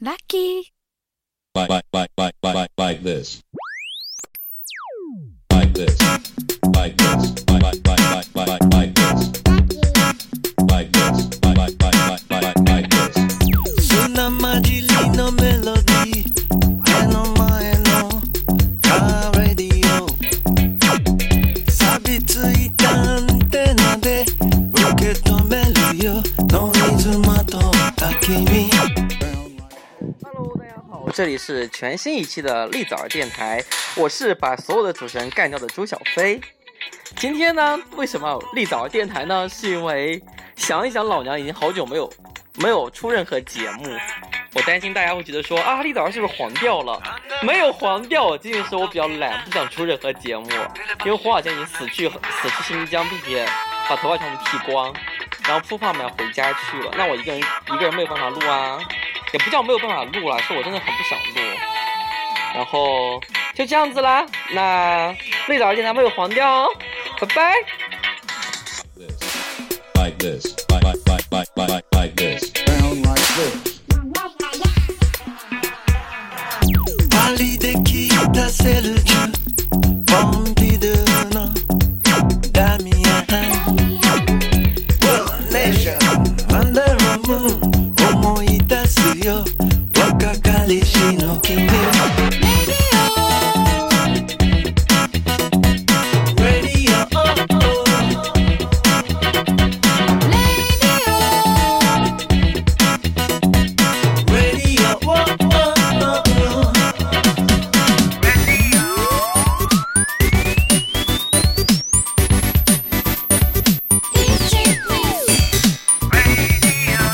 Lucky. like like like like like like this like this like this like like like like like like this like this like like like like like like this 砂混じりのメロディー目の前のカーレディオ錆びついたアンテナで受け止めるよノイズまとった君 Hello，大家好， 这里是全新一期的栗枣儿电台，我是把所有的主持人干掉的朱小飞。今天呢，为什么有栗枣儿电台呢？是因为想一想，老娘已经好久没有没有出任何节目，我担心大家会觉得说啊，栗枣儿是不是黄掉了？没有黄掉，仅仅是我比较懒，不想出任何节目。因为黄小仙已经死去死去新疆，并且把头发全部剃光，然后扑胖们要回家去了。那我一个人一个人没有办法录啊。也不叫没有办法录了，是我真的很不想录，然后就这样子啦。那累着一点，男朋友黄掉哦拜拜。